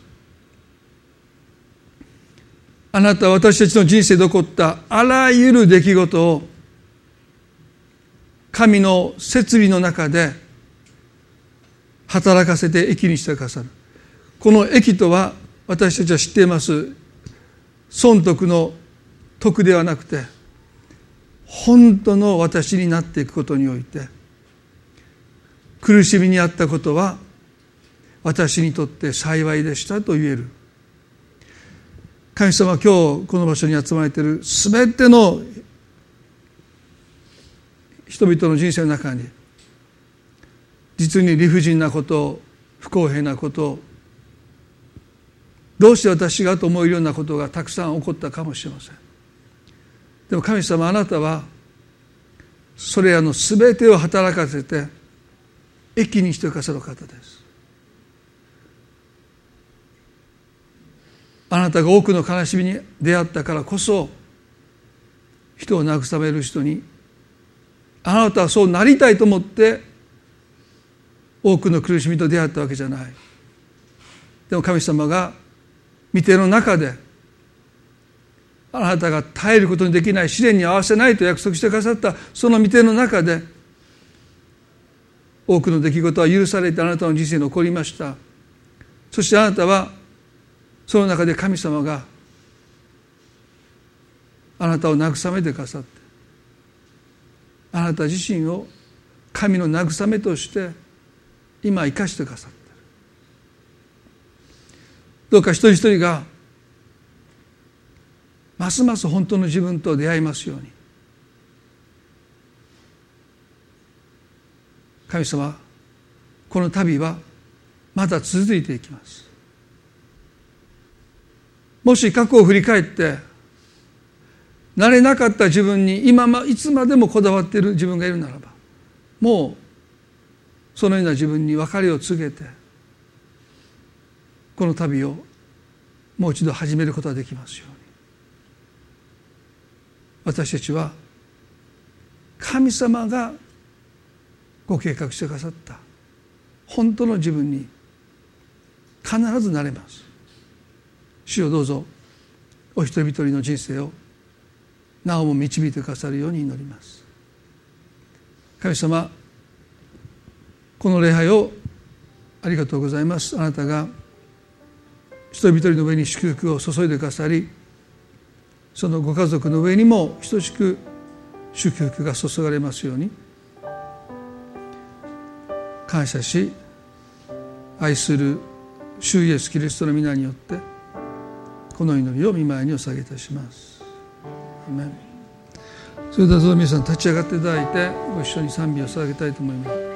あなたは私たちの人生で起こったあらゆる出来事を神の設備の中で働かせて益にしてくださる。この益とは私たちは知っています。損得の徳ではなくて本当の私になっていくことにおいて苦しみにあったことは私にとって幸いでしたと言える。神様今日この場所に集まれている全ての人々の人生の中に実に理不尽なこと不公平なことどうして私がと思えるようなことがたくさん起こったかもしれません。でも神様あなたはそれらの全てを働かせて益にしてくださる方です。あなたが多くの悲しみに出会ったからこそ人を慰める人にあなたはそうなりたいと思って多くの苦しみと出会ったわけじゃない。でも神様が御手の中であなたが耐えることのできない試練に合わせないと約束してくださったその御手の中で多くの出来事は許されてあなたの人生に起こりました。そしてあなたはその中で神様があなたを慰めてくださってあなた自身を神の慰めとして今生かしてくださって。るどうか一人一人がますます本当の自分と出会いますように。神様この旅はまだ続いていきます。もし過去を振り返って慣れなかった自分に今まいつまでもこだわっている自分がいるならばもうそのような自分に別れを告げてこの旅をもう一度始めることができますように。私たちは神様がご計画してくださった。本当の自分に必ずなれます。主をどうぞお一人一人の人生をなおも導いてくださるように祈ります。神様この礼拝をありがとうございます。あなたが人一人の上に祝福を注いでくださりそのご家族の上にも等しく祝福が注がれますように。感謝し愛する主イエスキリストの皆によってこの祈りを見舞いにお下げいたします。それではどうぞ皆さん立ち上がっていただいてご一緒に賛美を捧げたいと思います。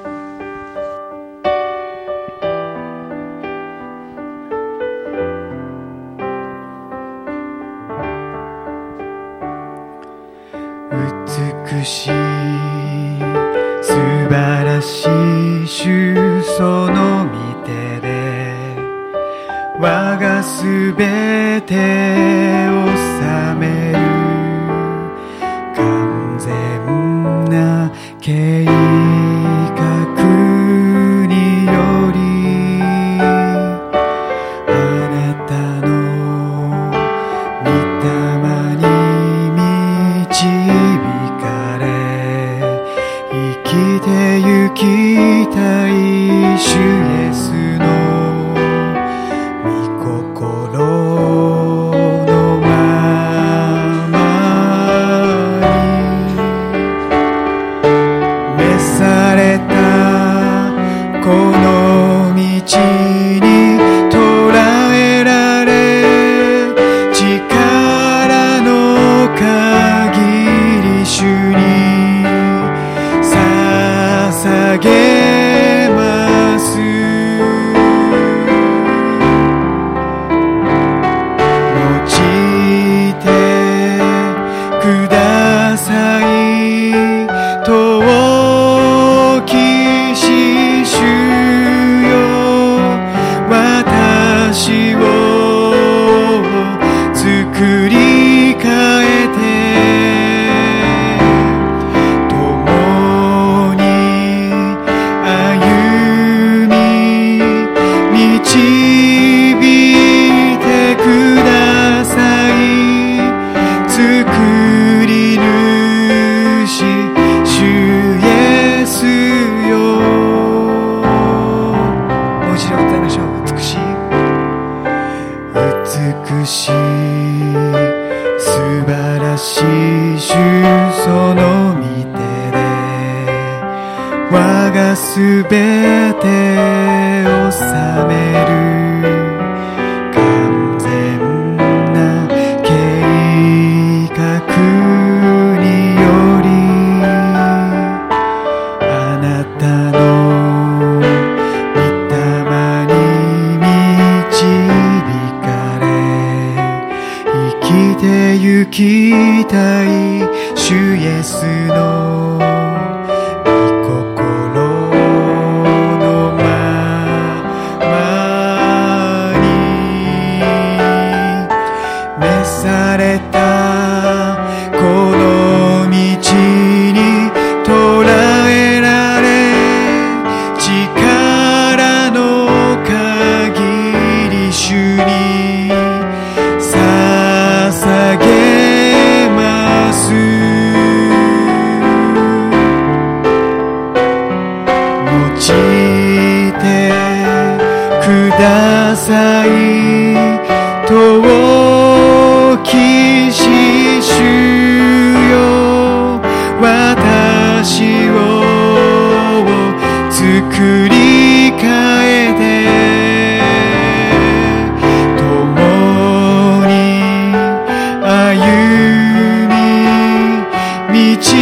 導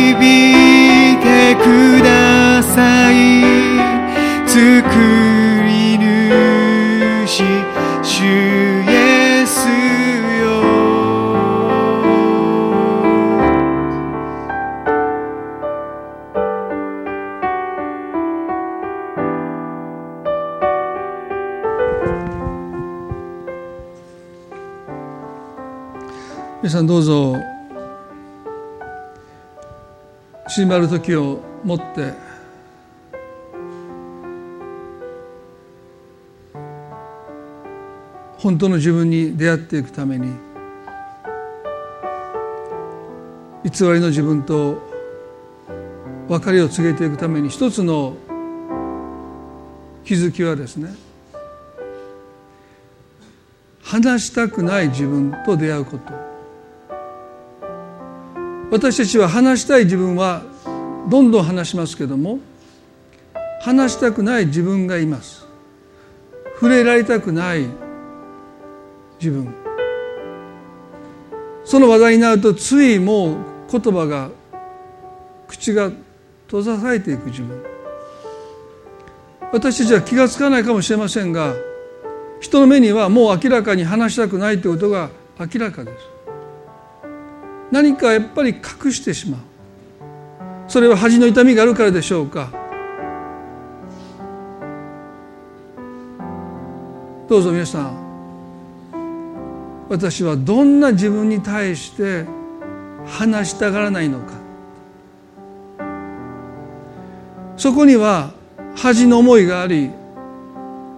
い
縮まる時をもって本当の自分に出会っていくために偽りの自分と別れを告げていくために一つの気づきはですね話したくない自分と出会うこと。私たちは話したい自分はどんどん話しますけども話したくない自分がいます。触れられたくない自分。その話題になるとついもう言葉が口が閉ざされていく自分。私たちは気がつかないかもしれませんが人の目にはもう明らかに話したくないということが明らかです。何かやっぱり隠してしまう。それは恥の痛みがあるからでしょうか？どうぞ皆さん私はどんな自分に対して話したがらないのか。そこには恥の思いがあり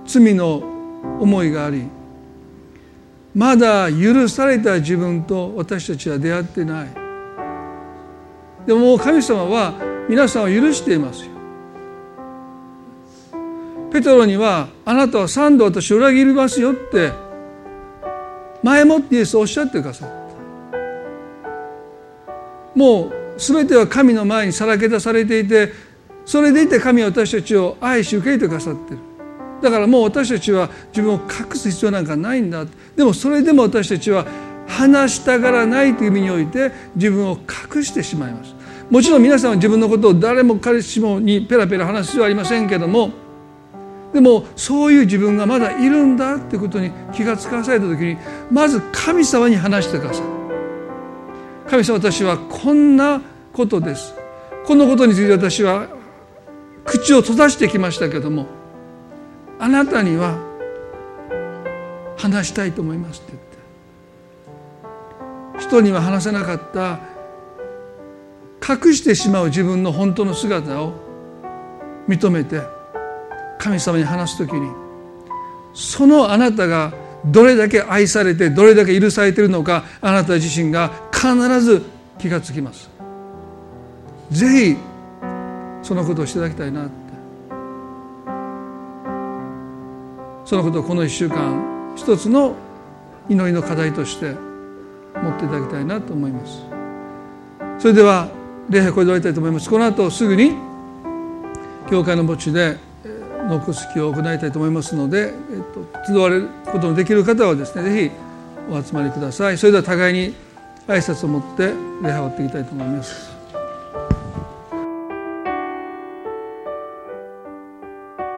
罪の思いがありまだ許された自分と私たちは出会ってない。でももう神様は皆さんを許していますよ。ペトロにはあなたは三度私を裏切りますよって前もってイエスおっしゃってくださった。もう全ては神の前にさらけ出されていてそれでいて神は私たちを愛し受け入れてくださってる。だからもう私たちは自分を隠す必要なんかないんだ。でもそれでも私たちは話したがらないという意味において自分を隠してしまいます。もちろん皆さんは自分のことを誰も彼氏もにペラペラ話す必要はありませんけどもでもそういう自分がまだいるんだってことに気がつかされた時にまず神様に話してください。神様私はこんなことです。このことについて私は口を閉ざしてきましたけどもあなたには話したいと思いますって言って。人には話せなかった隠してしまう自分の本当の姿を認めて神様に話す時にそのあなたがどれだけ愛されてどれだけ許されているのかあなた自身が必ず気がつきます。ぜひそのことをしていただきたいなって。そのことをこの1週間一つの祈りの課題として持っていただきたいなと思います。それでは礼拝これで終わりたいと思います。この後すぐに教会の墓地で納骨式を行いたいと思いますので、えっと、集われることのできる方はですねぜひお集まりください。それでは互いに挨拶を持って礼拝を終わっていきたいと思います。